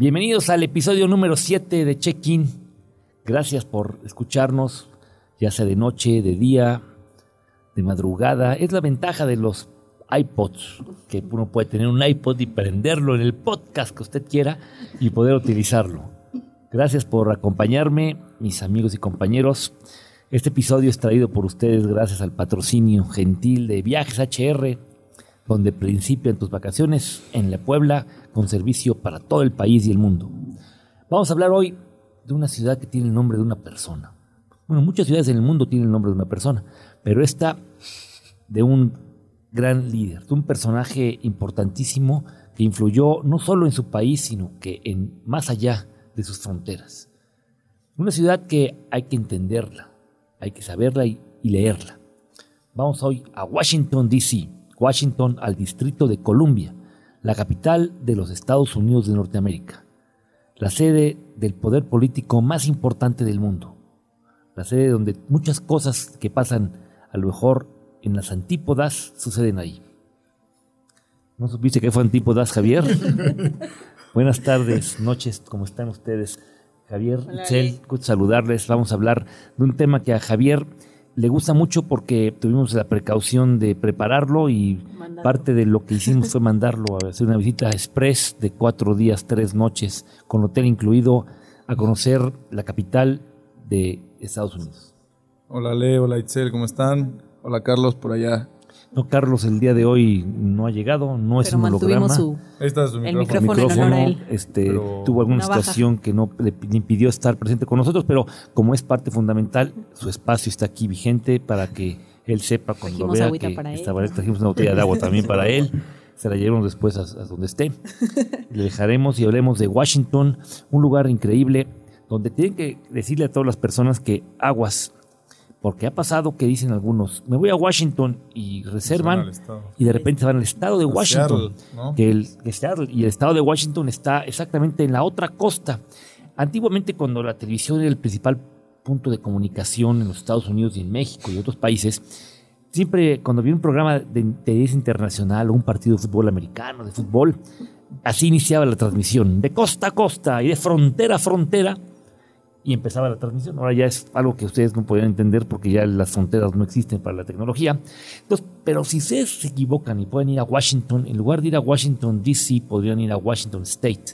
Bienvenidos al episodio número 7 de Check-in. Gracias por escucharnos, ya sea de noche, de día, de madrugada. Es la ventaja de los iPods, que uno puede tener un iPod y prenderlo en el podcast que usted quiera y poder utilizarlo. Gracias por acompañarme, mis amigos y compañeros. Este episodio es traído por ustedes gracias al patrocinio gentil de Viajes HR, donde principian tus vacaciones en la Puebla con servicio para todo el país y el mundo. Vamos a hablar hoy de una ciudad que tiene el nombre de una persona. Bueno, muchas ciudades en el mundo tienen el nombre de una persona, pero esta de un gran líder, de un personaje importantísimo que influyó no solo en su país, sino que en más allá de sus fronteras. Una ciudad que hay que entenderla, hay que saberla y, y leerla. Vamos hoy a Washington, D.C., Washington al Distrito de Columbia, la capital de los Estados Unidos de Norteamérica, la sede del poder político más importante del mundo, la sede donde muchas cosas que pasan a lo mejor en las antípodas suceden ahí. ¿No supiste que fue antípodas, Javier? Buenas tardes, noches, ¿cómo están ustedes? Javier, Itzel, saludarles. Vamos a hablar de un tema que a Javier le gusta mucho porque tuvimos la precaución de prepararlo y mandarlo. parte de lo que hicimos fue mandarlo a hacer una visita express de cuatro días, tres noches, con hotel incluido, a conocer la capital de Estados Unidos. Hola Leo, hola Itzel, ¿cómo están? Hola Carlos, por allá. No, Carlos el día de hoy no ha llegado, no es Pero un holograma. Su, su el micrófono. micrófono, en honor a él. este, tuvo alguna baja. situación que no le, le impidió estar presente con nosotros, pero como es parte fundamental, su espacio está aquí vigente para que él sepa cuando Trajimos vea que estaba- trajimos una botella de agua también para él. Se la llevamos después a, a donde esté. Le dejaremos y hablemos de Washington, un lugar increíble donde tienen que decirle a todas las personas que aguas, porque ha pasado que dicen algunos, me voy a Washington y reservan y de repente se van al estado de Washington Seattle, ¿no? que el, que Seattle y el estado de Washington está exactamente en la otra costa. Antiguamente, cuando la televisión era el principal punto de comunicación en los Estados Unidos y en México y otros países, siempre cuando había un programa de interés internacional o un partido de fútbol americano, de fútbol, así iniciaba la transmisión, de costa a costa y de frontera a frontera, y empezaba la transmisión. Ahora ya es algo que ustedes no podían entender porque ya las fronteras no existen para la tecnología. Entonces, pero si ustedes se equivocan y pueden ir a Washington, en lugar de ir a Washington DC, podrían ir a Washington State,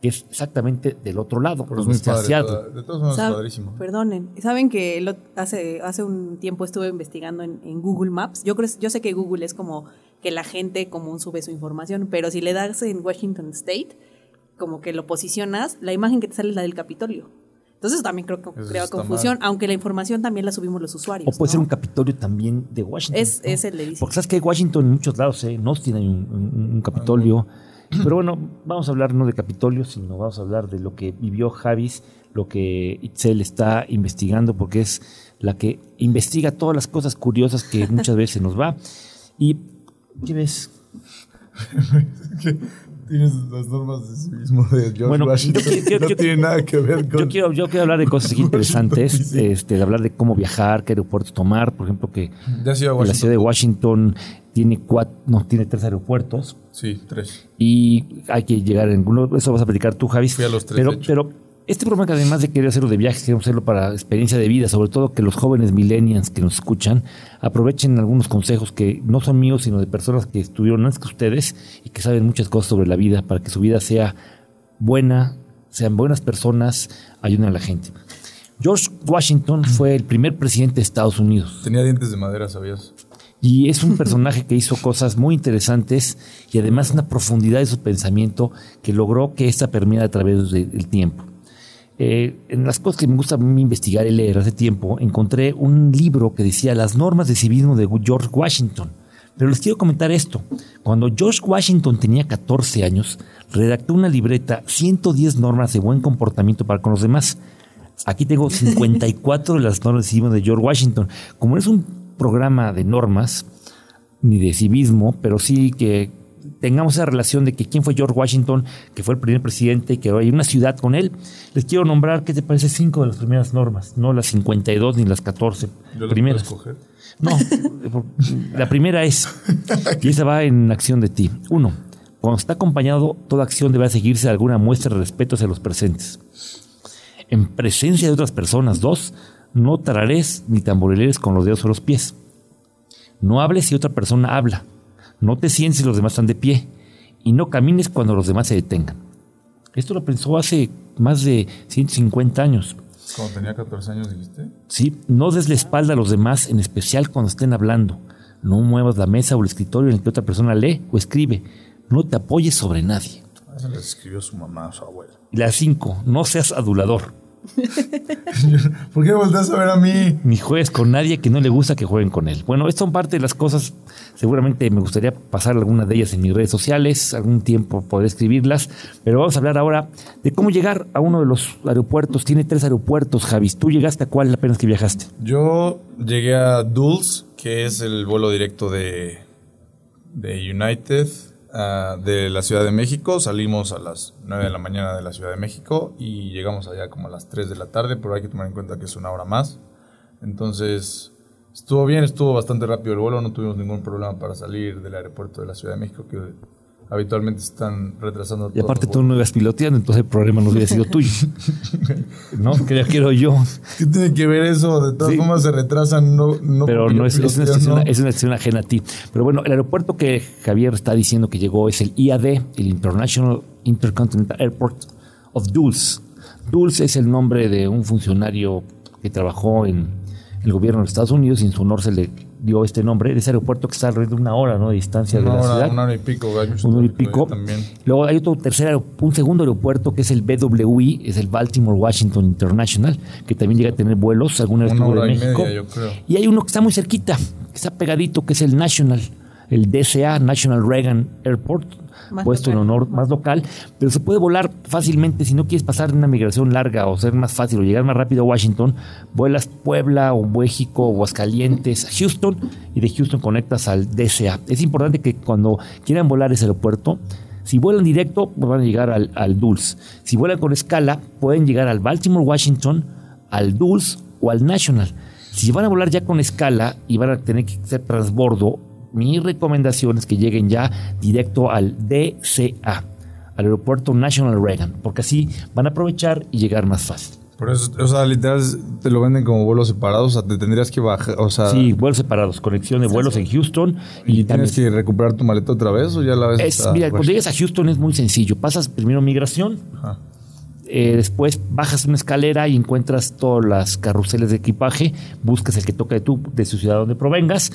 que es exactamente del otro lado, Pero es donde muy está padre. Seattle. toda- De todos modos, es Sab- padrísimo. Perdonen, saben que lo- hace, hace un tiempo estuve investigando en, en Google Maps. Yo creo, yo sé que Google es como que la gente común sube su información, pero si le das en Washington State, como que lo posicionas, la imagen que te sale es la del Capitolio. Entonces también creo que Eso crea confusión, aunque la información tambibién la subimos los usuarios. O puede ser ¿no? un Capitolio también de Washington. Es, ¿no? es el de. Porque sabes que hay Washington en muchos lados, ¿eh? Un, un- un Capitolio. Pero bueno, vamos a hablar no de Capitolio, sino vamos a hablar de lo que vivió Javis, lo que Itzel está investigando, porque es la que investiga todas las cosas curiosas que muchas veces nos va. ¿Y qué ves? Tienes las normas de civismo de George Bueno, Washington. yo- yo- no yo- tiene nada que ver con... Yo quiero, yo quiero hablar de cosas interesantes, este, de hablar de cómo viajar, qué aeropuertos tomar, por ejemplo, que la ciudad de Washington tiene cuatro, no, tiene tres aeropuertos. Sí, tres. y hay que llegar en alguno, eso vas a platicar tú, Javis. Fui a los tres, pero, de hecho. pero este programa que además de querer hacerlo de viajes, queremos hacerlo para experiencia de vida, sobre todo que los jóvenes millennials que nos escuchan aprovechen algunos consejos que no son míos, sino de personas que estuvieron antes que ustedes y que saben muchas cosas sobre la vida para que su vida sea buena, sean buenas personas, ayuden a la gente. George Washington fue el primer presidente de Estados Unidos. Tenía dientes de madera, ¿sabías? Y es un personaje que hizo cosas muy interesantes y además una profundidad de su pensamiento que logró que esta permeara a través de- del tiempo. Eh, en las cosas que me gusta investigar y leer hace tiempo, encontré un libro que decía Las normas de civismo de George Washington. Pero les quiero comentar esto. Cuando George Washington tenía 14 años, redactó una libreta 110 normas de buen comportamiento para con los demás. Aquí tengo 54 de las normas de civismo de George Washington. Como no es un programa de normas ni de civismo, pero sí que tengamos esa relación de que quién fue George Washington, que fue el primer presidente, que hay una ciudad con él, les quiero nombrar, ¿qué te parece? Cinco de las primeras normas, no las 52 ni las 14 Yo las primeras. puedo. No, la primera es, y esa va en acción de ti. Uno, Cuando está acompañado, toda acción debe seguirse de alguna muestra de respeto hacia los presentes. En presencia de otras personas. Dos, no tarares ni tamborileres con los dedos o los pies. No hables si otra persona habla. No te sientes si los demás están de pie. Y no camines cuando los demás se detengan. Esto lo pensó hace más de 150 años. Cuando tenía 14 años, dijiste. Sí, no des la espalda a los demás, en especial cuando estén hablando. No muevas la mesa o el escritorio en el que otra persona lee o escribe. No te apoyes sobre nadie. Eso le escribió su mamá su abuela. La cinco, no seas adulador. ¿Por qué volteas a ver a mí? Ni juegues con nadie que no le gusta que jueguen con él. Bueno, estas son parte de las cosas. Seguramente me gustaría pasar algunas de ellas en mis redes sociales. Algún tiempo podré escribirlas. Pero vamos a hablar ahora de cómo llegar a uno de los aeropuertos. Tiene tres aeropuertos, Javis. ¿Tú llegaste a cuál apenas que viajaste? Yo llegué a Dulles, que es el vuelo directo de, de United uh, de la Ciudad de México. Salimos a las 9 de la mañana de la Ciudad de México y llegamos allá como a las 3 de la tarde, pero hay que tomar en cuenta que es una hora más. Entonces, estuvo bien, estuvo bastante rápido el vuelo, no tuvimos ningún problema para salir del aeropuerto de la Ciudad de México, que habitualmente están retrasando. Y aparte tú no ibas piloteando, entonces el problema no hubiera sido tuyo. ¿No? Que ya quiero yo. ¿Qué tiene que ver eso? De todas Sí. formas se retrasan, no, no Pero no es, es, una estación, es una estación ajena a ti. Pero bueno, el aeropuerto que Javier está diciendo que llegó es el IAD, el International Intercontinental Airport of Dulles. Dulles es el nombre de un funcionario que trabajó en el gobierno de los Estados Unidos y en su honor se le dio este nombre. de ese aeropuerto que está alrededor de una hora ¿no? de distancia de Una la hora, ciudad. una hora y pico, gallo. un hora y pico. Luego hay otro tercer un segundo aeropuerto que es el BWI, es el Baltimore Washington International, que también llega a tener vuelos, alguna vez Una estuvo de hora y México. media, yo creo. Y hay uno que está muy cerquita, que está pegadito, que es el National, el DCA, National Reagan Airport, Más puesto en honor más local, pero se puede volar fácilmente si no quieres pasar una migración larga o ser más fácil o llegar más rápido a Washington, vuelas Puebla o México o Aguascalientes, a Houston y de Houston conectas al DCA. Es importante que cuando quieran volar ese aeropuerto, si vuelan directo, pues van a llegar al, al Dulles. Si vuelan con escala, pueden llegar al Baltimore, Washington, al Dulles o al National. Si van a volar ya con escala y van a tener que hacer transbordo, mi recomendación es que lleguen ya directo al DCA, al aeropuerto National Reagan, porque así van a aprovechar y llegar más fácil. Por eso, o sea, literal te lo venden como vuelos separados, o sea, te tendrías que bajar, o sea, Sí, vuelos separados, conexión de vuelos en Houston y, ¿y también tienes que recuperar tu maleta otra vez o ya la ves? es, mira, cuando llegas a Houston es muy sencillo. Pasas primero migración, ajá. eh, después bajas una escalera y encuentras todas las carruseles de equipaje, buscas el que toca de tu, de su ciudad donde provengas,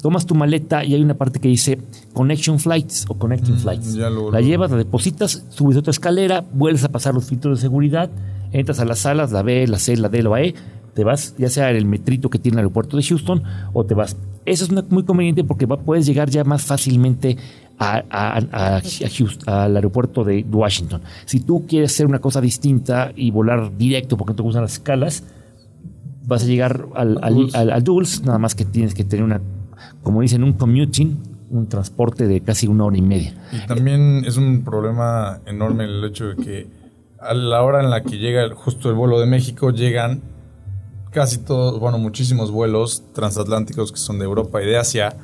tomas tu maleta y hay una parte que dice Connection Flights o Connecting Flights. Mm, ya lo- la llevas, la depositas, subes otra escalera, vuelves a pasar los filtros de seguridad, entras a las salas, la B, la C, la D, la E, te vas ya sea en el metrito que tiene el aeropuerto de Houston o te vas. Eso es una- muy conveniente porque va- puedes llegar ya más fácilmente a- a- a- a Houston, al aeropuerto de Washington. Si tú quieres hacer una cosa distinta y volar directo porque no te gustan las escalas, vas a llegar al, al, al- al Dulles, nada más que tienes que tener una, como dicen, un commuting, un transporte de casi una hora y media. Y también es un problema enorme el hecho de que a la hora en la que llega el- justo el vuelo de México llegan casi todos, bueno, muchísimos vuelos transatlánticos que son de Europa y de Asia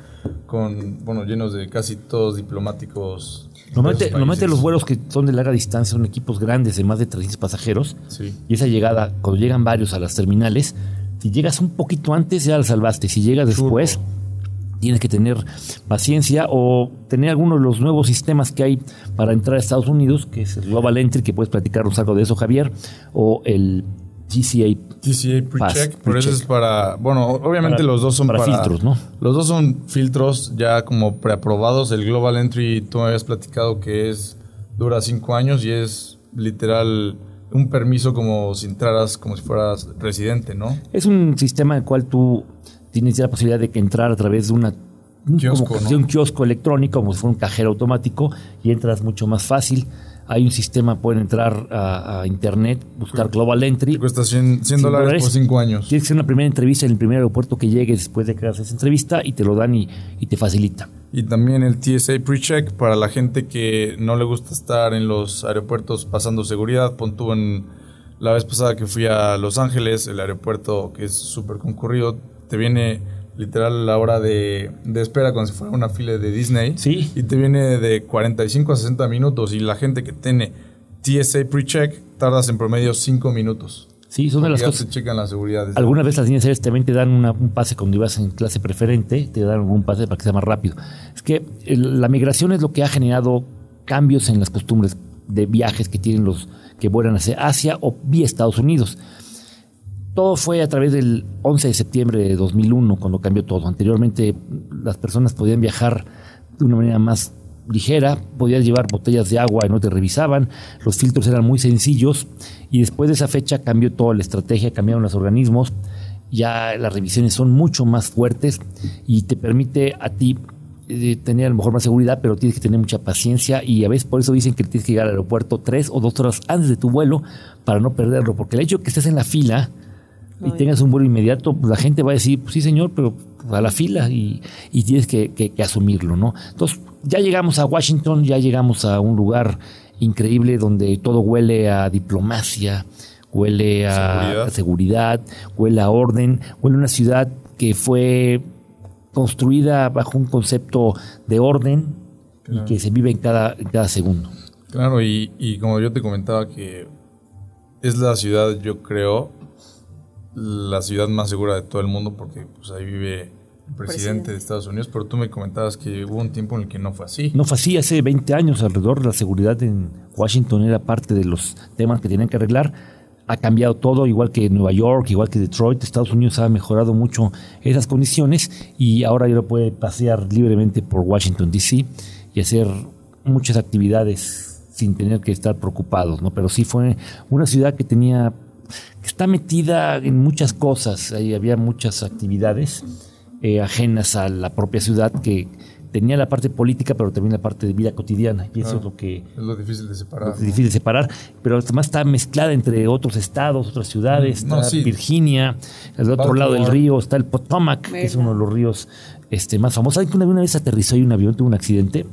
con, bueno, llenos de casi todos diplomáticos. Normalmente, normalmente los vuelos que son de larga distancia son equipos grandes de más de 300 pasajeros Sí. y esa llegada, cuando llegan varios a las terminales, si llegas un poquito antes ya la salvaste, si llegas después tienes que tener paciencia o tener alguno de los nuevos sistemas que hay para entrar a Estados Unidos, que es el Global Entry, que puedes platicarnos algo de eso Javier, o el GCA TCA Pass, pre-check, pero eso pre-check. es para, bueno, obviamente Para- los dos son para para, filtros, ¿no? Los dos son filtros ya como preaprobados. El Global Entry, tú me habías platicado que es dura cinco años y es literal un permiso como si entraras como si fueras residente, ¿no? Es un sistema en el cual tú tienes ya la posibilidad de que entrar a través de una un- Kiosco, como ¿no? un kiosco electrónico, como si fuera un cajero automático, y entras mucho más fácil. Hay un sistema, pueden entrar a, a internet, buscar Global Entry. Te cuesta 100, 100 100 dólares por dólares. cinco años. Tienes que hacer una primera entrevista en el primer aeropuerto que llegues después de que hagas esa entrevista y te lo dan y, y te facilita. Y también el TSA PreCheck para la gente que no le gusta estar en los aeropuertos pasando seguridad. Pon tú en la vez pasada que fui a Los Ángeles, el aeropuerto que es súper concurrido, te viene literal la hora de, de espera como si fuera una fila de Disney. Sí. Y te viene de 45 a 60 minutos y la gente que tiene TSA pre-check tardas en promedio 5 minutos. Sí, son de las ya cosas. te checan la seguridad. Algunas veces las líneas aéreas también te dan una- un pase cuando ibas en clase preferente, te dan algún pase para que sea más rápido. Es que el- la migración es lo que ha generado cambios en las costumbres de viajes que tienen los que vuelan hacia Asia o vía Estados Unidos. Todo fue a través del 11 de septiembre de 2001 cuando cambió todo. Anteriormente las personas podían viajar de una manera más ligera, podías llevar botellas de agua y no te revisaban, los filtros eran muy sencillos y después de esa fecha cambió toda la estrategia, cambiaron los organismos, ya las revisiones son mucho más fuertes y te permite a ti eh, tener a lo mejor más seguridad, pero tienes que tener mucha paciencia y a veces por eso dicen que tienes que llegar al aeropuerto tres o dos horas antes de tu vuelo para no perderlo, porque el hecho de que estés en la fila y tengas un vuelo inmediato, pues la gente va a decir, pues sí señor, pero a la fila y, y tienes que, que- que asumirlo, ¿no? Entonces, ya llegamos a Washington, ya llegamos a un lugar increíble donde todo huele a diplomacia, huele a Seguridad. a seguridad, huele a orden, huele a una ciudad que fue construida bajo un concepto de orden y que se vive en cada, en cada segundo. Claro, y, y como yo te comentaba que es la ciudad, yo creo, la ciudad más segura de todo el mundo porque pues, ahí vive el presidente, Presidente. de Estados Unidos, pero tú me comentabas que hubo un tiempo en el que no fue así. No fue así, hace 20 años alrededor de la seguridad en Washington era parte de los temas que tenían que arreglar. Ha cambiado todo, igual que Nueva York, igual que Detroit. Estados Unidos ha mejorado mucho esas condiciones y ahora ya lo puede pasear libremente por Washington, D.C. y hacer muchas actividades sin tener que estar preocupados, ¿no? Pero sí fue una ciudad que tenía, que está metida en muchas cosas. Ahí había muchas actividades eh, ajenas a la propia ciudad que tenía la parte política, pero también la parte de vida cotidiana. Y eso Ah. es lo que Es lo difícil de separar. es difícil de separar, pero además está mezclada entre otros estados, otras ciudades. No, está sí. Virginia, al otro Baltimore. lado del río está el Potomac, que es uno de los ríos este, más famosos. ¿Saben que una, una vez aterrizó y un avión tuvo un accidente?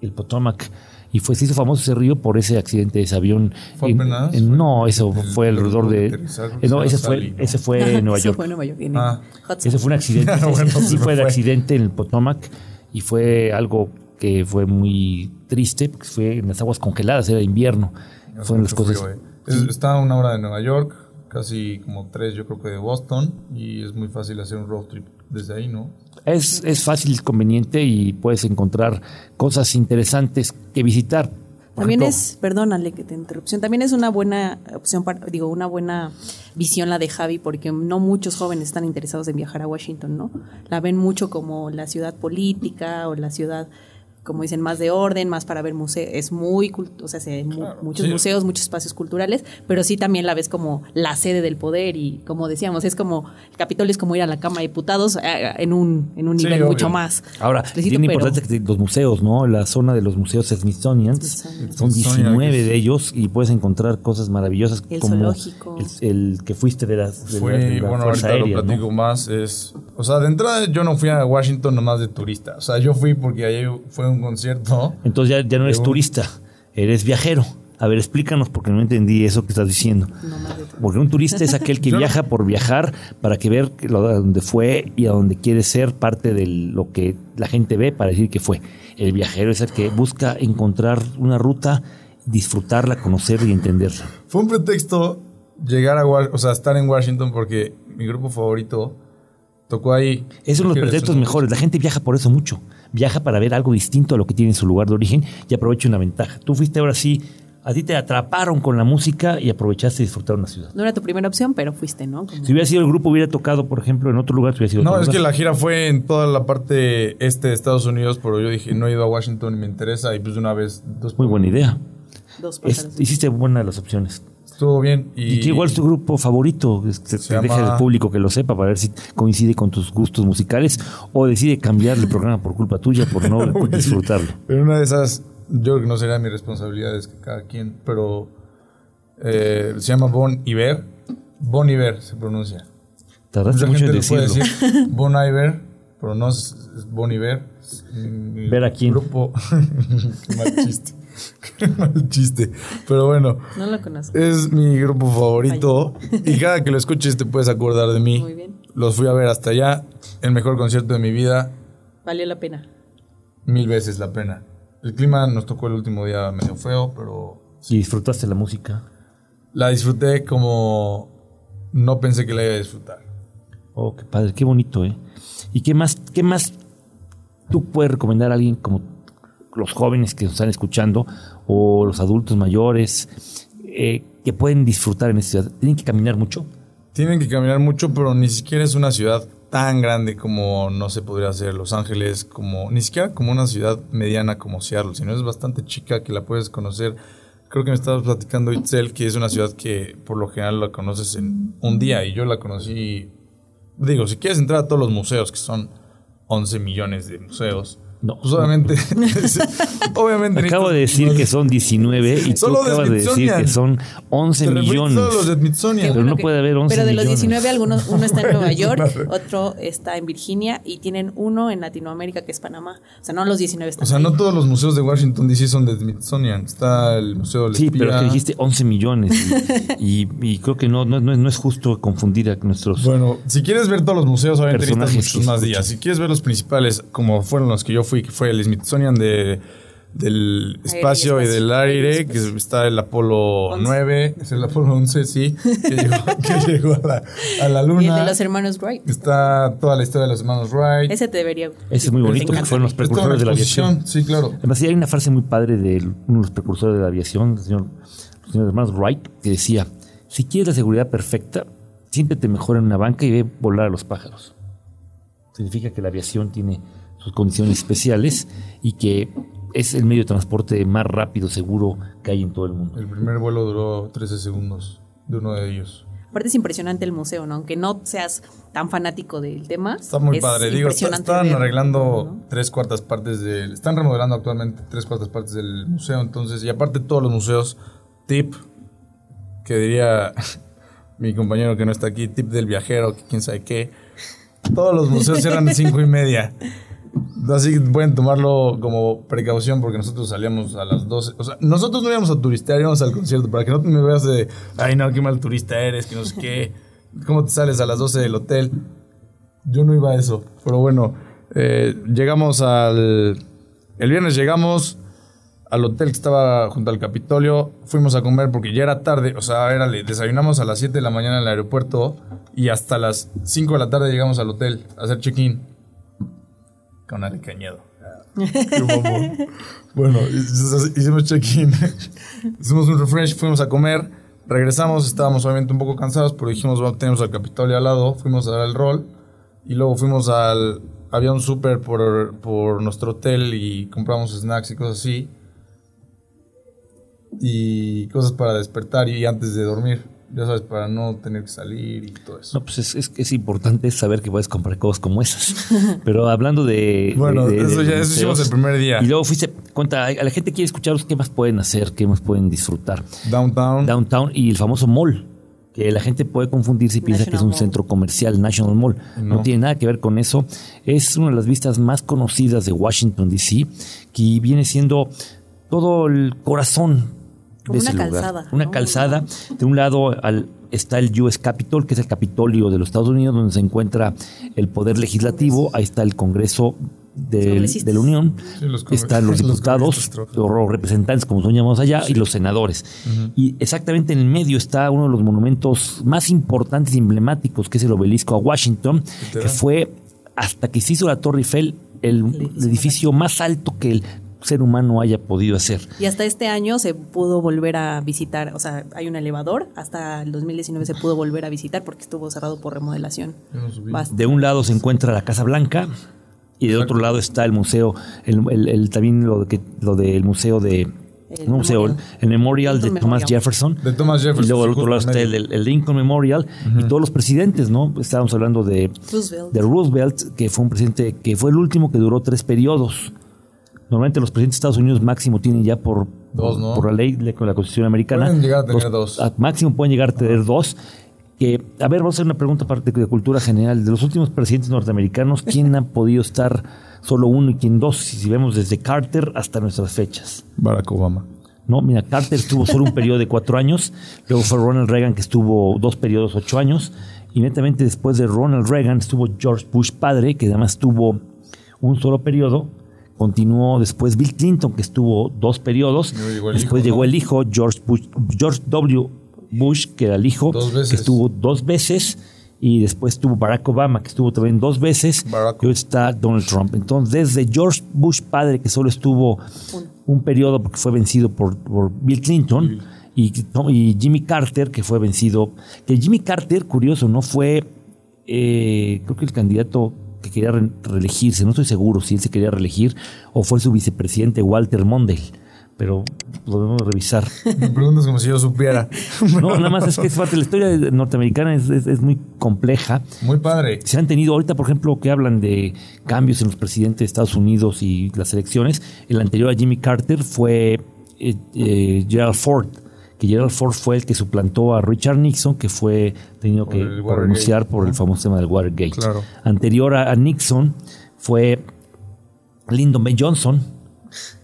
El Potomac. Y fue, se hizo famoso ese río por ese accidente de ese avión. ¿Fue En- apenas? en- no, eso El- fue el alrededor de. aterrizar, eh, no, se ese fue, Sally, ¿no? ese fue en Nueva Eso York. fue en Nueva York. en Ah. Ese fue un accidente. Bueno, ese sí me fue de fue. accidente en el Potomac y fue algo que fue muy triste, porque fue en las aguas congeladas, era invierno. Fueron las cosas. frío, eh. Es- está a una hora de Nueva York, casi como tres yo creo que de Boston, y es muy fácil hacer un road trip desde ahí, ¿no? Es, es fácil, es conveniente y puedes encontrar cosas interesantes que visitar. Por También ejemplo, es, perdónale que te interrupción, también es una buena opción, para, digo, una buena visión la de Javi, porque no muchos jóvenes están interesados en viajar a Washington, ¿no? La ven mucho como la ciudad política o la ciudad, como dicen, más de orden, más para ver museos, es muy, o sea, se- mu- muchos sí. museos, muchos espacios culturales, pero sí también la ves como la sede del poder y como decíamos, es como, el Capitolio es como ir a la Cámara de Diputados eh, en un, en un Sí, nivel obvio. mucho más. Ahora, bien pero- importante que los museos, ¿no? La zona de los museos Smithsonian, Smithsonian. son Smithsonian, 19 que es- de ellos y puedes encontrar cosas maravillosas El como zoológico. el, el que fuiste de la, de la- Fue, de la bueno, ahorita Aérea, lo ¿no? platico más, es... O sea, de entrada yo no fui a Washington nomás de turista, o sea, yo fui porque ahí fue un concierto. Entonces ya, ya no eres un- turista, eres viajero. A ver, explícanos porque no entendí eso que estás diciendo. No Porque un turista es aquel que viaja por viajar para que ver a dónde fue y a dónde quiere ser parte de lo que la gente ve para decir que fue. El viajero es el que busca encontrar una ruta, disfrutarla, conocerla y entenderla. Fue un pretexto llegar a o sea, estar en Washington porque mi grupo favorito tocó ahí. Esos son los pretextos mejores. La gente viaja por eso mucho. Viaja para ver algo distinto a lo que tiene en su lugar de origen y aprovecha una ventaja. Tú fuiste ahora sí, a ti te atraparon con la música y aprovechaste de disfrutar una ciudad. No era tu primera opción, pero fuiste, ¿no? Como- Si hubiera sido el grupo, hubiera tocado, por ejemplo, en otro lugar, hubiera sido No, otro es que la gira fue en toda la parte este de Estados Unidos, pero yo dije, no he ido a Washington y me interesa, y pues de una vez, dos Muy buena idea. Dos Es- hiciste buena de las opciones. Estuvo bien. Y, ¿Y, qué igual es tu grupo favorito? Se, deja llama- el público que lo sepa para ver si coincide con tus gustos musicales o decide cambiar el programa por culpa tuya por no disfrutarlo. Pero una de esas, yo creo que no será mi responsabilidad, es que cada quien, pero eh, se llama Bon Iver. Bon Iver se pronuncia. Tardaste Mucha mucho gente en puede decirlo. decir Bon Iver, pero no es, Bon Iver. Es ¿Ver a quién? Grupo. Qué mal chiste. Qué mal chiste. Pero bueno, No lo conozco. es mi grupo favorito. Y cada que lo escuches te puedes acordar de mí. Muy bien. los fui a ver hasta allá. El mejor concierto de mi vida, Valió la pena. mil veces la pena. El clima nos tocó el último día medio feo, pero ¿Y disfrutaste la música? la disfruté como no pensé que la iba a disfrutar. Oh, qué padre, qué bonito, ¿eh? ¿Y qué más, qué más tú puedes recomendar a alguien como los jóvenes que nos están escuchando o los adultos mayores eh, que pueden disfrutar en esta ciudad? ¿Tienen que caminar mucho? Tienen que caminar mucho, pero ni siquiera es una ciudad tan grande como no se podría hacer Los Ángeles, como ni siquiera como una ciudad mediana como Seattle, sino es bastante chica que la puedes conocer. Creo que me estabas platicando Itzel, que es una ciudad que por lo general la conoces en un día y yo la conocí. Digo, si quieres entrar a todos los museos, que son 11 millones de museos, No. pues obviamente. obviamente Acabo de decir que son 19 y tú Solo de acabas de decir que son 11 Te referiste millones. a los de Smithsonian. Pero no puede haber 11 Pero de los millones. 19, algunos, uno está en Nueva York, otro está en Virginia y tienen uno en Latinoamérica que es Panamá. O sea, no los 19 están O sea, ahí. no todos los museos de Washington DC son de Smithsonian. Está el Museo del Sí, pero es que dijiste 11 millones y, y- y creo que no, no, no es- no es justo confundir a nuestros... Bueno, si quieres ver todos los museos, obviamente necesitas muchos más días. Si quieres ver los principales, como fueron los que yo fui, que fue el Smithsonian de, del espacio y del aire, que está el Apolo Once. 9, es el Apolo 11, sí, que llegó, que llegó a, la, a la Y el luna. de los hermanos Wright. Está toda la historia de los hermanos Wright. Ese te debería. Ese es muy bonito, te que fueron los precursores de la aviación. Sí, claro. Además, sí, hay una frase muy padre de uno de los precursores de la aviación, el señor, los señores hermanos Wright, que decía, si quieres la seguridad perfecta, siéntete mejor en una banca y ve volar a los pájaros. Significa que la aviación tiene sus condiciones especiales y que es el medio de transporte más rápido, seguro que hay en todo el mundo. El primer vuelo duró 13 segundos de uno de ellos. Aparte es impresionante el museo, ¿no? Aunque no seas tan fanático del tema. Está muy es padre. Digo, están ver, arreglando ¿no? tres cuartas partes del. Están remodelando actualmente tres cuartas partes del museo. Entonces, y aparte todos los museos, tip, que diría mi compañero que no está aquí, tip del viajero, que quién sabe qué. Todos los museos cierran a cinco y media. Así que pueden tomarlo como precaución porque nosotros salíamos a las 12. O sea, nosotros no íbamos a turistear, íbamos al concierto para que no me veas de, ay no, qué mal turista eres, que no sé qué. ¿Cómo te sales a las 12 del hotel? Yo no iba a eso, pero bueno, eh, llegamos al... El viernes llegamos al hotel que estaba junto al Capitolio, fuimos a comer porque ya era tarde, o sea, era, desayunamos a las 7 de la mañana en el aeropuerto y hasta las 5 de la tarde llegamos al hotel a hacer check-in. Con Ale Cañedo. Bueno, hic- hicimos check-in, hicimos un refresh, fuimos a comer, regresamos, estábamos obviamente un poco cansados, pero dijimos, bueno, tenemos al Capitolio al lado, fuimos a dar el rol y luego fuimos al... Había un súper por, por nuestro hotel y compramos snacks y cosas así. Y cosas para despertar y antes de dormir. Ya sabes, para no tener que salir y todo eso. No, pues es, es, es importante saber que puedes comprar cosas como esas. Pero hablando de... Bueno, de- de- eso de ya eso hicimos el primer día. Y luego fuiste, cuenta, a la gente quiere escucharos qué más pueden hacer, qué más pueden disfrutar. Downtown. Downtown y el famoso mall, que la gente puede confundirse y piensa que es un Mall. centro comercial, National Mall. No. No. tiene nada que ver con eso. Es una de las vistas más conocidas de Washington, D.C., que viene siendo todo el corazón Ese una lugar. calzada, Una ¿no? calzada. De un lado al- está el US Capitol, que es el Capitolio de los Estados Unidos, donde se encuentra el poder legislativo. Ahí está el Congreso de la Unión. Sí, los están los los diputados, trabajan. o representantes, como son llamados allá, y los senadores. Y exactamente en el medio está uno de los monumentos más importantes y emblemáticos, que es el obelisco a Washington, que fue, hasta que se hizo la Torre Eiffel, el, edificio edificio más alto que el ser humano haya podido hacer. Y hasta este año se pudo volver a visitar, o sea, hay un elevador, hasta el 2019 se pudo volver a visitar porque estuvo cerrado por remodelación. De un lado se encuentra la Casa Blanca y de otro lado está el museo, el, el- el- también lo, que, lo del museo de... El no museo, Memorial. el memorial de Thomas Memorial. Jefferson. De Thomas Jefferson. Y luego al otro lado está el, medio. el- el Lincoln Memorial y todos los presidentes, ¿no? Estábamos hablando de, Roosevelt. de Roosevelt, que fue un presidente que fue el último que duró tres periodos. Normalmente los presidentes de Estados Unidos máximo tienen ya por, Dos, ¿no? por la ley, con la Constitución americana. Pueden llegar a tener dos. a máximo pueden llegar a tener dos. Que, a ver, vamos a hacer una pregunta aparte de cultura general. De los últimos presidentes norteamericanos, ¿quién ha podido estar solo uno y quién dos? Si, si vemos desde Carter hasta nuestras fechas. Barack Obama. No, mira, Carter estuvo solo un periodo de cuatro años, luego fue Ronald Reagan que estuvo dos periodos, ocho años, Inmediatamente después de Ronald Reagan estuvo George Bush padre, que además tuvo un solo periodo. Continuó después Bill Clinton, que estuvo dos periodos. Llegó después hijo, llegó ¿no? el hijo, George, Bush, George W. Bush, que era el hijo, que estuvo dos veces. Y después estuvo Barack Obama, que estuvo también dos veces. Barack. Y hoy está Donald Trump. Entonces, desde George Bush padre, que solo estuvo un periodo porque fue vencido por, por Bill Clinton, y, y Jimmy Carter, que fue vencido. Que Jimmy Carter, curioso, no fue, eh, creo que el candidato que quería re- reelegirse, no estoy seguro si él se quería reelegir, o fue su vicepresidente Walter Mondale. Pero lo debemos revisar. Me preguntas como si yo supiera. No, nada más es que es parte, la historia norteamericana es, es- es muy compleja. Muy padre. Se han tenido ahorita, por ejemplo, que hablan de cambios en los presidentes de Estados Unidos y las elecciones. El anterior a Jimmy Carter fue eh, eh, Gerald Ford, que Gerald Ford fue el que suplantó a Richard Nixon, que fue tenido Por que renunciar por el famoso tema del Watergate. Claro. Anterior a, a Nixon fue Lyndon B. Johnson,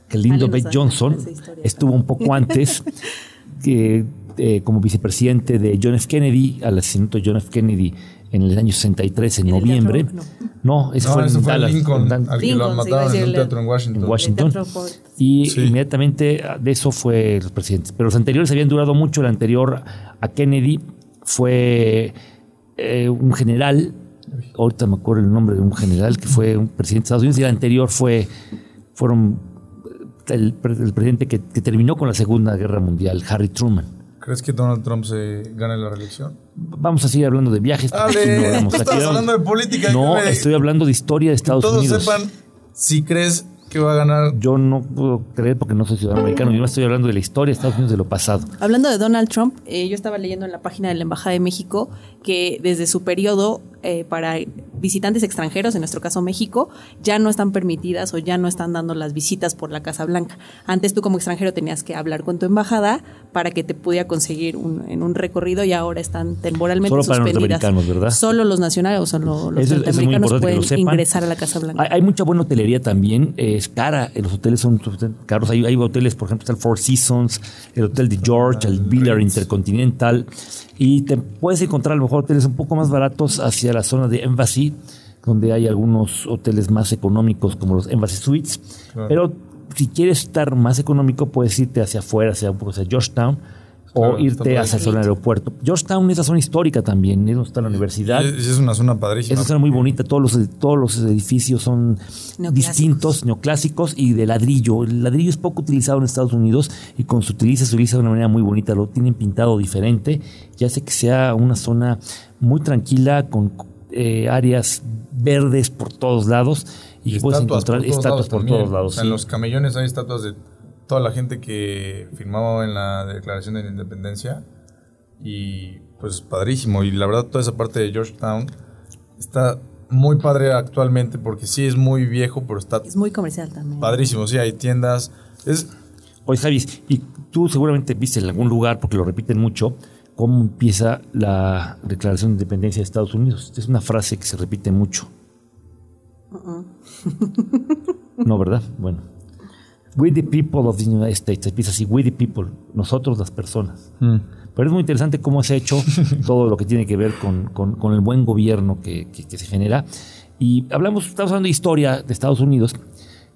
que Lyndon B. Johnson estuvo un poco antes que, eh, como vicepresidente de John F. Kennedy, al asesinato de John F. Kennedy en el año 63, en ¿En el noviembre. teatro? No, eso No, fue eso en fue Dallas, Lincoln, en Dan- al que lo Lincoln, mataron en un el- teatro en Washington. en. El. Y Sí. inmediatamente de eso fue los presidentes. Pero los anteriores habían durado mucho. El anterior a Kennedy fue eh, un general, ahorita me acuerdo el nombre de un general que fue un presidente de Estados Unidos, y el anterior fue, fueron el, pre- el presidente que, que terminó con la Segunda Guerra Mundial, Harry Truman. ¿Crees que Donald Trump se gane la reelección? Vamos a seguir hablando de viajes. no tú quedar- hablando de política. No, que me- estoy hablando de historia de que Estados todos Unidos. sepan si crees que va a ganar. Yo no puedo creer porque no soy ciudadano americano. Yo no estoy hablando de la historia de Estados Unidos de lo pasado. Hablando de Donald Trump, eh, yo estaba leyendo en la página de la Embajada de México que desde su periodo eh, para visitantes extranjeros, en nuestro caso México, ya no están permitidas o ya no están dando las visitas por la Casa Blanca. Antes tú como extranjero tenías que hablar con tu embajada para que te pudiera conseguir un, en un recorrido y ahora están temporalmente Solo para suspendidas. norteamericanos, ¿verdad? Solo los nacionales o solo los Eso es- eso es norteamericanos pueden lo ingresar a la Casa Blanca. Hay, hay mucha buena hotelería también, eh, es cara, eh, los hoteles son caros, hay, hay hoteles, por ejemplo, está el Four Seasons, el Hotel de George, el Villar Intercontinental, y te puedes encontrar a lo mejor hoteles un poco más baratos hacia la zona de Embassy, donde hay algunos hoteles más económicos como los Embassy Suites, Claro. pero si quieres estar más económico puedes irte hacia afuera, hacia un poco hacia Georgetown, Claro, o irte hacia la zona del aeropuerto. Georgetown es la zona histórica también, es donde está la universidad. Es, es una zona padrísima. Es una zona muy bonita, todos los, todos los edificios son Neoclásicos. distintos, neoclásicos y de ladrillo. El ladrillo es poco utilizado en Estados Unidos y cuando se utiliza, se utiliza de una manera muy bonita, lo tienen pintado diferente y hace que sea una zona muy tranquila con eh, áreas verdes por todos lados y, que puedes encontrar estatuas lados por también. todos lados. O sea, sí. En los camellones hay estatuas de toda la gente que firmaba en la Declaración de la Independencia. Y pues padrísimo. Y la verdad, toda esa parte de Georgetown está muy padre actualmente porque sí es muy viejo, pero está Es muy comercial también. padrísimo. Sí, hay tiendas. Es, Oye, Javi, y tú seguramente viste en algún lugar, porque lo repiten mucho, cómo empieza la Declaración de Independencia de Estados Unidos. Es una frase que se repite mucho. No, ¿verdad? Bueno. We the people of the United States. Empieza así, we the people, nosotros las personas. Pero es muy interesante cómo se ha hecho todo lo que tiene que ver con, con- con el buen gobierno que, que- que se genera. Y hablamos, estamos hablando de historia de Estados Unidos.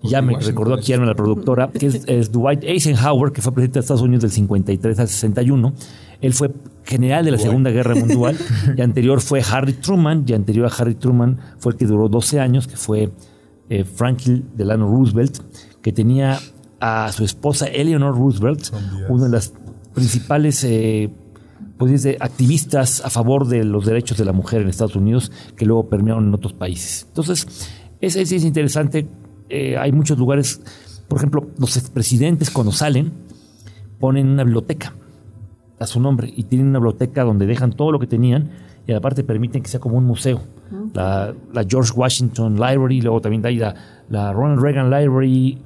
Y ya me Washington recordó aquí Ana, la productora, que es, es Dwight Eisenhower, que fue presidente de Estados Unidos del 53 al 61. Él fue general de la Segunda Guerra Mundial. y anterior fue Harry Truman. Y anterior a Harry Truman fue el que duró 12 años, que fue eh, Franklin Delano Roosevelt, que tenía a su esposa Eleanor Roosevelt, una de las principales eh, pues, dice, activistas a favor de los derechos de la mujer en Estados Unidos, que luego permearon en otros países. Entonces, es, es, es interesante. eh, hay muchos lugares, por ejemplo, los expresidentes cuando salen ponen una biblioteca a su nombre y tienen una biblioteca donde dejan todo lo que tenían y aparte permiten que sea como un museo. La, la George Washington Library, luego también hay la, la Ronald Reagan Library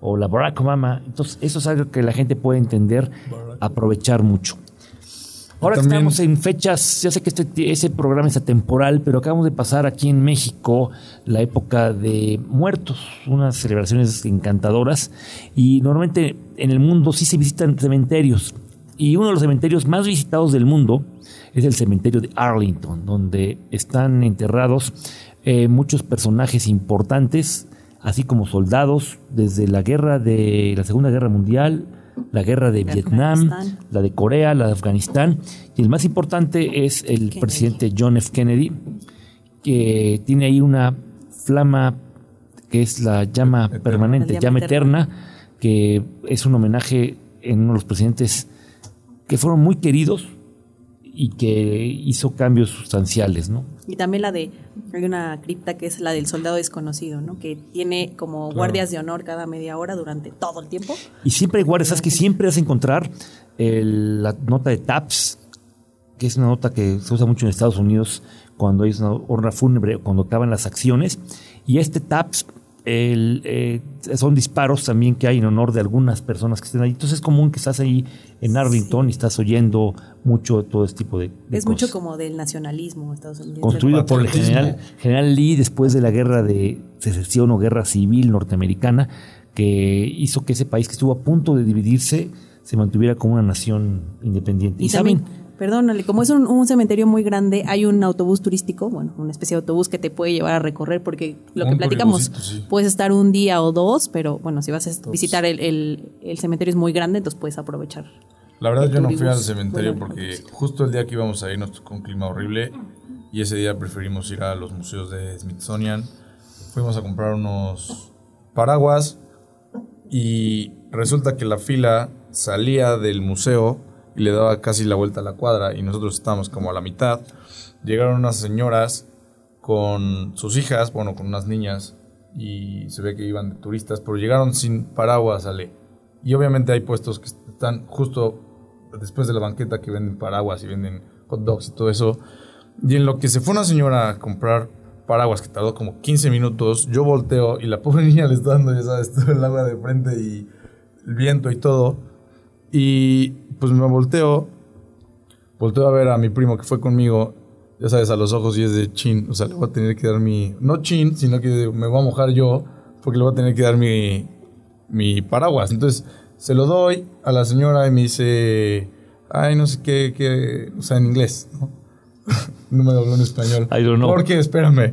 o la Barack Obama. Entonces, eso es algo que la gente puede entender, aprovechar mucho. Ahora que estamos en fechas, ya sé que este, ese programa es atemporal, pero acabamos de pasar aquí en México la época de muertos, unas celebraciones encantadoras. Y normalmente en el mundo sí se visitan cementerios. Y uno de los cementerios más visitados del mundo es el cementerio de Arlington, donde están enterrados eh, muchos personajes importantes, así como soldados, desde la guerra de la Segunda Guerra Mundial, la guerra de, Vietnam, la de Corea, la de Afganistán, y el más importante es el presidente John F. Kennedy, que tiene ahí una flama que es la llama permanente, llama eterna, que es un homenaje en uno de los presidentes que fueron muy queridos y que hizo cambios sustanciales, ¿no? Y también la de, hay una cripta que es la del soldado desconocido, ¿no? Que tiene como guardias de honor cada media hora durante todo el tiempo. Y siempre hay guardias, ¿sabes que siempre vas a encontrar la nota de TAPS, que es una nota que se usa mucho en Estados Unidos cuando hay una honra fúnebre, cuando acaban las acciones. Y este TAPS el, eh, son disparos también que hay en honor de algunas personas que estén ahí. Entonces es común que estás ahí en Arlington y estás oyendo mucho todo este tipo de, Es mucho como del nacionalismo Estados Unidos. Construido por el general, general Lee después de la guerra de secesión o guerra civil norteamericana, que hizo que ese país que estuvo a punto de dividirse se mantuviera como una nación independiente. Y, saben Perdónale, como es un, cementerio muy grande, hay un autobús turístico, bueno, una especie de autobús que te puede llevar a recorrer, porque lo que platicamos, puedes estar un día o dos, pero bueno, si vas a visitar el, cementerio es muy grande, entonces puedes aprovechar. La verdad yo no fui al cementerio porque justo el día que íbamos a ir nos tocó un clima horrible y ese día preferimos ir a los museos de Smithsonian. Fuimos a comprar unos paraguas y resulta que la fila salía del museo y le daba casi la vuelta a la cuadra y nosotros estábamos como a la mitad. Llegaron unas señoras con sus hijas, bueno, con unas niñas y se ve que iban turistas, pero llegaron sin paraguas, Ale. Y obviamente hay puestos que están justo después de la banqueta que venden paraguas y venden hot dogs y todo eso. Y en lo que se fue una señora a comprar paraguas que tardó como 15 minutos, yo volteo y la pobre niña le está dando, ya sabes, todo el agua de frente y el viento y todo. Y pues me volteo, volteo a ver a mi primo que fue conmigo, ya sabes, a los ojos y es de chin, o sea, le voy a tener que dar mi, no chin, sino que me voy a mojar yo, porque le voy a tener que dar mi, mi paraguas. Entonces, se lo doy a la señora y me dice, ay, no sé qué, qué o sea, en inglés, ¿no? no me habló en español. I don't know. Porque, espérame.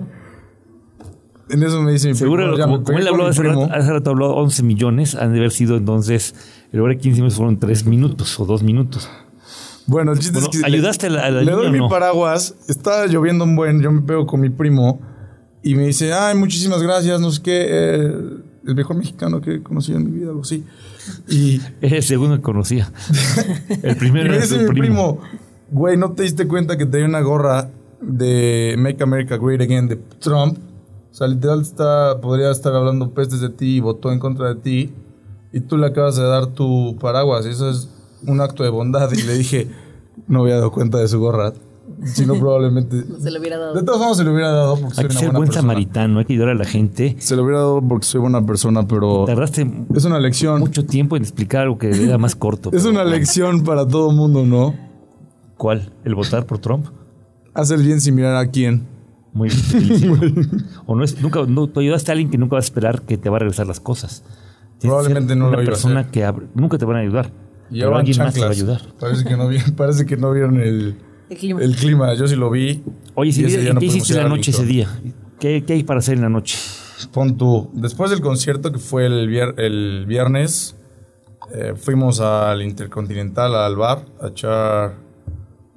En eso me dice mi Seguro, como, como él habló hace rato, hace rato, habló 11 millones, han de haber sido entonces el de 15 minutos fueron 3 minutos o 2 minutos. Bueno, el chiste es que. ¿Ayudaste le, a la, Le doy mi paraguas, estaba lloviendo un buen, yo me pego con mi primo y me dice, ay, muchísimas gracias, no sé qué, eh, el mejor mexicano que he conocido en mi vida, algo así. Y. Es el segundo que conocía. el primero era mi primo. Güey, ¿no te diste cuenta que tenía una gorra de Make America Great Again de Trump? O sea, literal está, podría estar hablando pestes de ti y votó en contra de ti y tú le acabas de dar tu paraguas. Eso es un acto de bondad. Y le dije, no había dado cuenta de su gorra. Si no, probablemente. se lo hubiera dado. De todos modos, se lo hubiera dado. Porque hay que ser buen samaritano, hay que ayudar a la gente. Se lo hubiera dado porque soy buena persona, pero. Tardaste. Es una lección. Mucho tiempo en explicar algo que era más corto. es una lección para todo mundo, ¿no? ¿Cuál? ¿El votar por Trump? Hacer bien sin mirar a quién. Muy o no es, nunca, no, tú ayudaste a alguien que nunca va a esperar que te va a regresar las cosas. Probablemente no una lo Una persona que nunca te van a ayudar. Y pero alguien más te va a ayudar. Parece que no, parece que no vieron el, el, clima. Yo sí lo vi. Oye, si ¿qué hiciste la noche ese día? ¿Qué, ¿Qué, hay para hacer en la noche? Pon tú. Después del concierto que fue el, el viernes, eh, fuimos al Intercontinental, al bar, a echar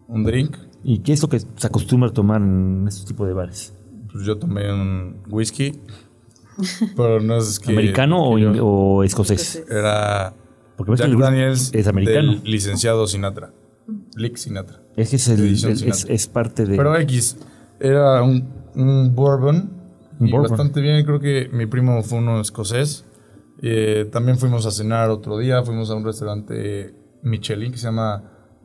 un drink. ¿Y qué es lo que se acostumbra a tomar en este tipo de bares? Pues yo tomé un whisky pero no es que. ¿Americano o, escocés? Era. Porque Jack Daniels es americano. licenciado Sinatra. Lick Sinatra. Es que es, el, es, parte de. Pero X. Era un, un bourbon. y bastante bien. Creo que mi primo fue uno escocés. Eh, también fuimos a cenar otro día. Fuimos a un restaurante Michelin que se llama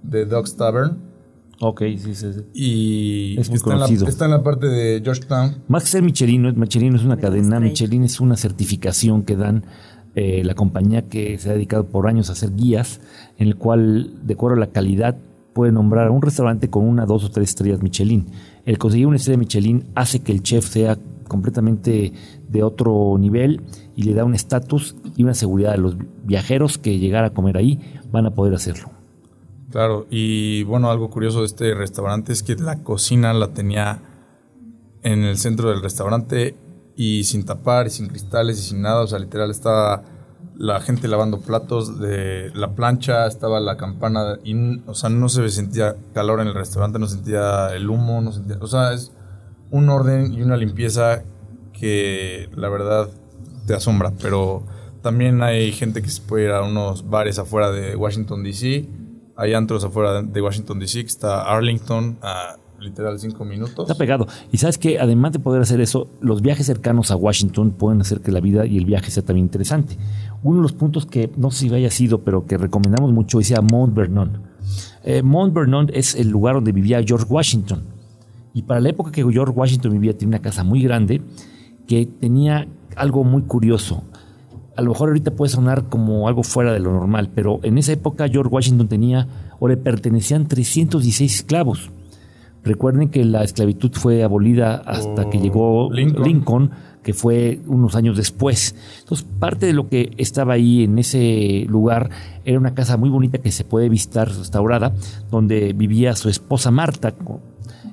The Dog's Tavern Ok, sí, sí. Y es muy está, conocido. En la, está en la parte de Georgetown. Más que ser Michelin, Michelin es una cadena, Michelin es una certificación que dan eh, la compañía que se ha dedicado por años a hacer guías, en el cual, de acuerdo a la calidad, puede nombrar a un restaurante con una, dos o tres estrellas Michelin. El conseguir una estrella Michelin hace que el chef sea completamente de otro nivel y le da un estatus y una seguridad a los viajeros que llegar a comer ahí van a poder hacerlo. Claro, y bueno, algo curioso de este restaurante es que la cocina la tenía en el centro del restaurante y sin tapar y sin cristales y sin nada, o sea, literal estaba la gente lavando platos de la plancha, estaba la campana y o sea, no se sentía calor en el restaurante, no sentía el humo, no sentía, o sea, es un orden y una limpieza que la verdad te asombra, pero también hay gente que se puede ir a unos bares afuera de Washington DC, hay antros afuera de Washington DC, está Arlington, a literal cinco minutos. Está pegado. Y sabes que además de poder hacer eso, los viajes cercanos a Washington pueden hacer que la vida y el viaje sea también interesante. Uno de los puntos que no sé si haya sido, pero que recomendamos mucho es Mount Vernon. Eh, Mount Vernon es el lugar donde vivía George Washington. Y para la época que George Washington vivía, tenía una casa muy grande que tenía algo muy curioso. A lo mejor ahorita puede sonar como algo fuera de lo normal, pero en esa época George Washington tenía o le pertenecían 316 esclavos. Recuerden que la esclavitud fue abolida hasta que llegó Lincoln. que fue unos años después. Entonces, parte de lo que estaba ahí en ese lugar era una casa muy bonita que se puede visitar, restaurada, donde vivía su esposa Marta,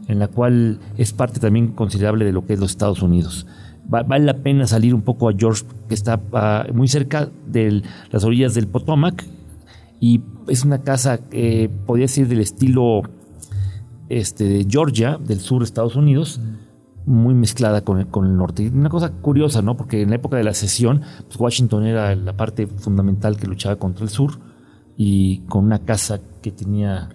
en la cual es parte también considerable de lo que es los Estados Unidos. Vale la pena salir un poco a George, que está ah, muy cerca de las orillas del Potomac, y es una casa que podría ser del estilo este, de Georgia, del sur de Estados Unidos, muy mezclada con el, con el norte. Una cosa curiosa, ¿no? Porque en la época de la sesión, pues Washington era la parte fundamental que luchaba contra el sur y con una casa que tenía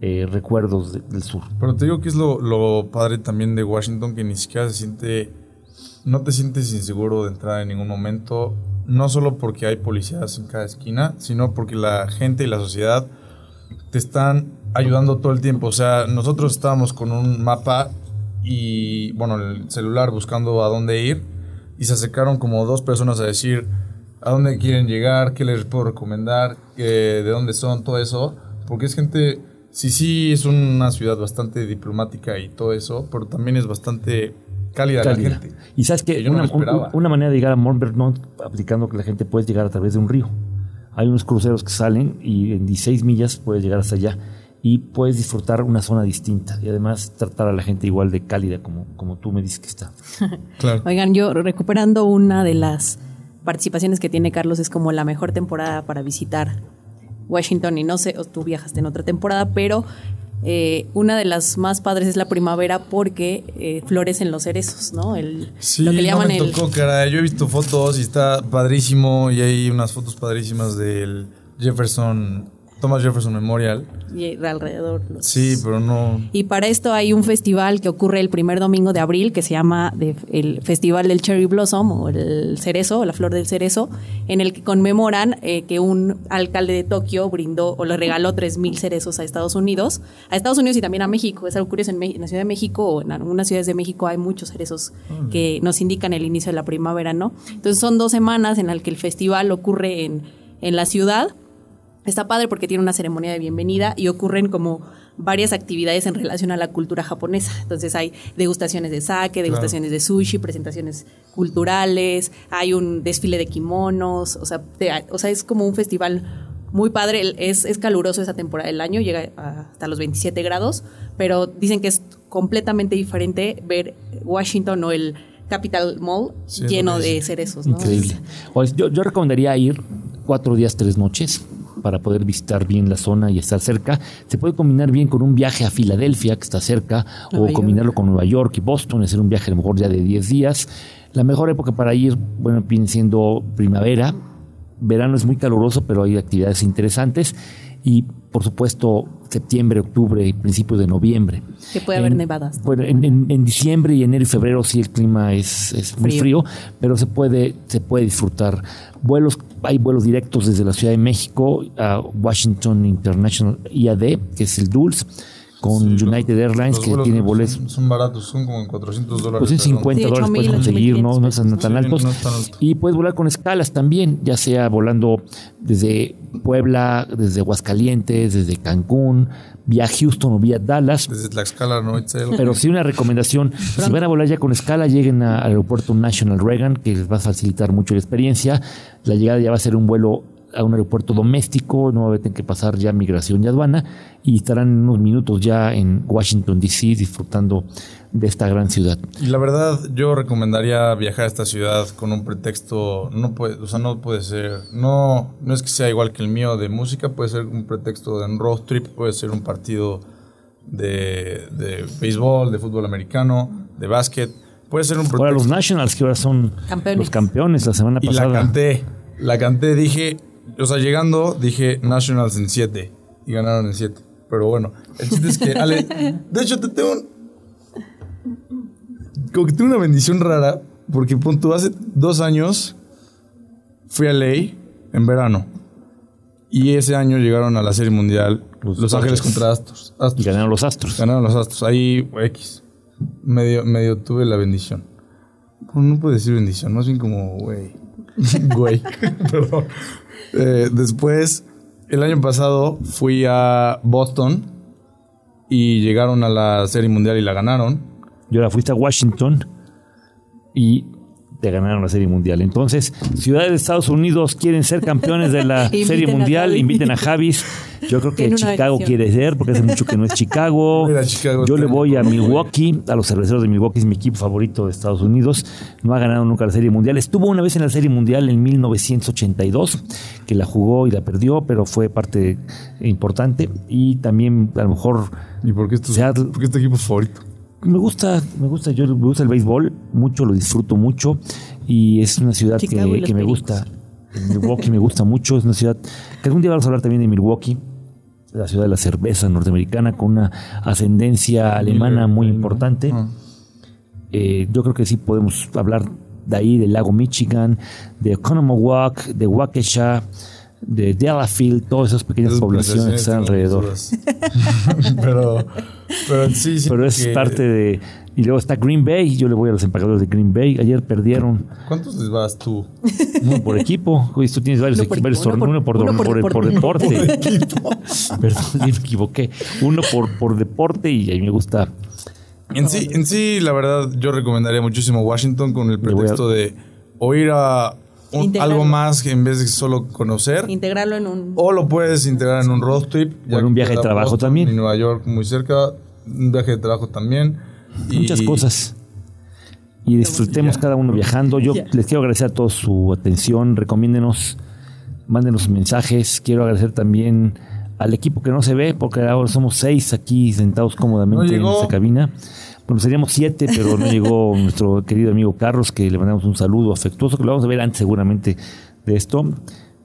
eh, recuerdos del sur. Pero te digo que es lo, lo padre también de Washington, que ni siquiera se siente, no te sientes inseguro de entrar en ningún momento, no solo porque hay policías en cada esquina, sino porque la gente y la sociedad te están ayudando todo el tiempo. O sea, nosotros estábamos con un mapa y, bueno, el celular buscando a dónde ir y se acercaron como dos personas a decir a dónde quieren llegar, qué les puedo recomendar, de dónde son, todo eso. Porque es gente, sí, sí, es una ciudad bastante diplomática y todo eso, pero también es bastante cálida, la gente. Y sabes que, una, una, manera de llegar a Mont Vernon, aplicando que la gente puede llegar a través de un río. Hay unos cruceros que salen y en 16 millas puedes llegar hasta allá y puedes disfrutar una zona distinta y además tratar a la gente igual de cálida como, como tú me dices que está. Oigan, yo recuperando una de las participaciones que tiene Carlos es como la mejor temporada para visitar Washington y no sé, tú viajaste en otra temporada, pero eh, una de las más padres es la primavera porque eh, florecen los cerezos, ¿no? El, sí, lo que le llaman me tocó, cara. Yo he visto fotos y está padrísimo y hay unas fotos padrísimas del Jefferson Thomas Jefferson Memorial. Y alrededor. Sí, pero no. Y para esto hay un festival que ocurre el primer domingo de abril que se llama el Festival del Cherry Blossom o el cerezo, la flor del cerezo, en el que conmemoran eh, que un alcalde de Tokio brindó o le regaló 3.000 cerezos a Estados Unidos, a Estados Unidos y también a México. Es algo curioso, en, en la Ciudad de México o en algunas ciudades de México hay muchos cerezos que nos indican el inicio de la primavera, ¿no? Entonces son dos semanas en las que el festival ocurre en, en la ciudad Está padre porque tiene una ceremonia de bienvenida y ocurren como varias actividades en relación a la cultura japonesa. Entonces hay degustaciones de sake, degustaciones de sushi, presentaciones culturales, hay un desfile de kimonos, o sea, o sea es como un festival muy padre, es, es caluroso esa temporada del año, llega hasta los 27 grados, pero dicen que es completamente diferente ver Washington o el Capital Mall lleno de cerezos. Increíble. yo, yo recomendaría ir cuatro días, tres noches para poder visitar bien la zona y estar cerca. Se puede combinar bien con un viaje a Filadelfia, que está cerca, o combinarlo con Nueva York y Boston, hacer un viaje a lo mejor ya de 10 días. La mejor época para ir, bueno, viene siendo primavera. Verano es muy caluroso, pero hay actividades interesantes. Y por supuesto, septiembre, octubre y principios de noviembre. Que puede haber nevadas. Bueno, en, diciembre y enero y febrero sí el clima es, es muy frío. pero se puede, se puede disfrutar. Vuelos, hay vuelos directos desde la Ciudad de México a Washington International IAD, que es el DULS con United Airlines que tiene boletos. Son, baratos, son como 400 dólares. Pues en 50 dólares puedes conseguir, no, no están tan altos. Y puedes volar con escalas también, ya sea volando desde Puebla, desde Aguascalientes, desde Cancún, vía Houston o vía Dallas. Desde Tlaxcala, no Pero sí una recomendación, si van a volar ya con escala, lleguen al aeropuerto National Reagan, que les va a facilitar mucho la experiencia. La llegada ya va a ser un vuelo a un aeropuerto doméstico, no va a tener que pasar ya migración y aduana y estarán en unos minutos ya en Washington, D.C. disfrutando de esta gran ciudad. Y la verdad, yo recomendaría viajar a esta ciudad con un pretexto, no puede, o sea, no puede ser, no, no es que sea igual que el mío de música, puede ser un pretexto de un road trip, puede ser un partido de, de béisbol, de fútbol americano, de básquet, puede ser un pretexto. Ahora los Nationals que ahora son Campeones. los campeones la semana y pasada. la canté, la canté, dije, o sea, llegando, dije Nationals en 7 y ganaron en 7. Pero bueno, el chiste es que, Ale, de hecho, te tengo un, como que tengo una bendición rara, porque punto, hace dos años fui a Ley en verano. Y ese año llegaron a la Serie Mundial Los, Los Ángeles contra Astros. y Astros. ganaron los Astros. Ganaron los Astros. Ahí, X. Medio, medio tuve la bendición. No puedo decir bendición, más bien como, güey. güey. Perdón. Eh, después, el año pasado fui a Boston y llegaron a la Serie Mundial y la ganaron. Y ahora fuiste a Washington y te ganaron la Serie Mundial. Entonces, ciudades de Estados Unidos quieren ser campeones de la Serie Mundial, inviten a Javis. Yo creo que una Chicago quiere ser, porque hace mucho que no es Chicago. Chicago Yo le voy a. Milwaukee, a los cerveceros de Milwaukee, es mi equipo favorito de Estados Unidos. No ha ganado nunca la Serie Mundial. Estuvo una vez en la Serie Mundial en 1982, que la jugó y la perdió, pero fue parte importante. Y también, a lo mejor, ¿Y por qué Seattle. por qué este equipo es favorito? Me gusta, me gusta, yo me gusta el béisbol mucho, lo disfruto mucho y es una ciudad que, Chicago me gusta. Milwaukee me gusta mucho, es una ciudad que algún día vamos a hablar también de Milwaukee, la ciudad de la cerveza norteamericana con una ascendencia alemana muy importante. Ah. Eh, yo creo que sí podemos hablar de ahí, del lago Michigan, de Oconomowoc, de Waukesha, de Delafield, todas esas pequeñas Esas poblaciones que están alrededor. pero, pero sí, sí. Pero es que- parte de. Y luego está Green Bay. Yo le voy a los empacadores de Green Bay. Ayer perdieron ¿Cuántos les vas tú? uno por equipo. Oye, tú tienes varios Uno por varios uno por- uno por, uno por, por por deporte. Perdón, me equivoqué. Uno por, por deporte y a mí me gusta. En sí, en sí, la verdad, yo recomendaría muchísimo Washington con el a- pretexto de o ir a un- algo más que en vez de solo conocer. Integrarlo en un... O lo puedes integrar en un road trip. O en un viaje de trabajo Boston también. Y Nueva York muy cerca. Un viaje de trabajo también. Y- Muchas cosas. Y disfrutemos cada uno viajando. Yo Ya. les quiero agradecer a todos su atención. Recomiéndenos, mándenos mensajes. Quiero agradecer también al equipo que no se ve, porque ahora somos seis aquí sentados cómodamente No en esta cabina. Bueno, seríamos siete, pero no llegó nuestro querido amigo Carlos, que le mandamos un saludo afectuoso, que lo vamos a ver antes seguramente de esto.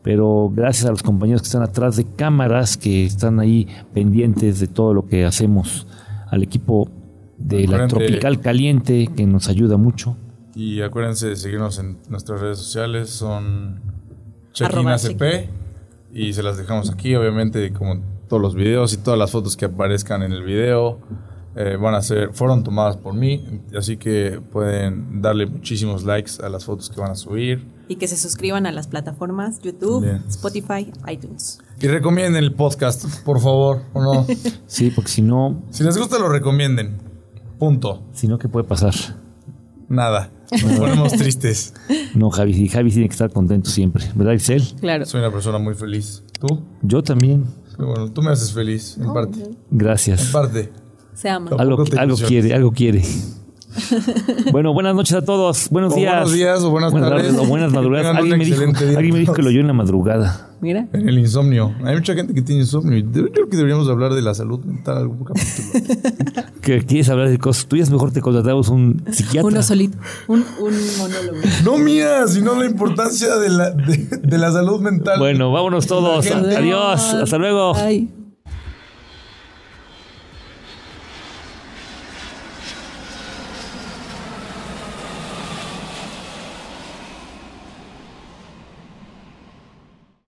Pero gracias a los compañeros que están atrás de cámaras, que están ahí pendientes de todo lo que hacemos, al equipo de la Tropical Caliente, que nos ayuda mucho. Y acuérdense de seguirnos en nuestras redes sociales. Son Check-in Arroba ACP. Y se las dejamos aquí, obviamente, como todos los videos y todas las fotos que aparezcan en el video. Eh, van a ser, fueron tomadas por mí, así que pueden darle muchísimos likes a las fotos que van a subir. Y que se suscriban a las plataformas YouTube, Bien. Spotify, iTunes. Y recomienden el podcast, por favor, o no. Sí, porque si no, si les gusta, lo recomienden. Punto. si no, ¿qué puede pasar? Nada. Nos ponemos tristes. No, Javi, Javi tiene que estar contento siempre, ¿verdad, Excel? Claro. Soy una persona muy feliz. ¿Tú? Yo también. Bueno, tú me haces feliz, en parte. En Gracias. parte. Se ama. Algo, quiere, algo quiere. bueno, buenas noches a todos. Buenos O días. buenos días o buenas tardes. o buenas madrugadas. Alguien me, dijo, alguien me dijo que lo oyó en la madrugada. Mira. En el insomnio. Hay mucha gente que tiene insomnio. Yo creo que deberíamos hablar de la salud mental algún capítulo. Que quieres hablar de cosas tuyas, mejor te contratamos un psiquiatra. Uno solito. Un, un monólogo. no mía, sino la importancia de la, de, de la salud mental. Bueno, vámonos todos. Adiós. Hasta luego. Ay.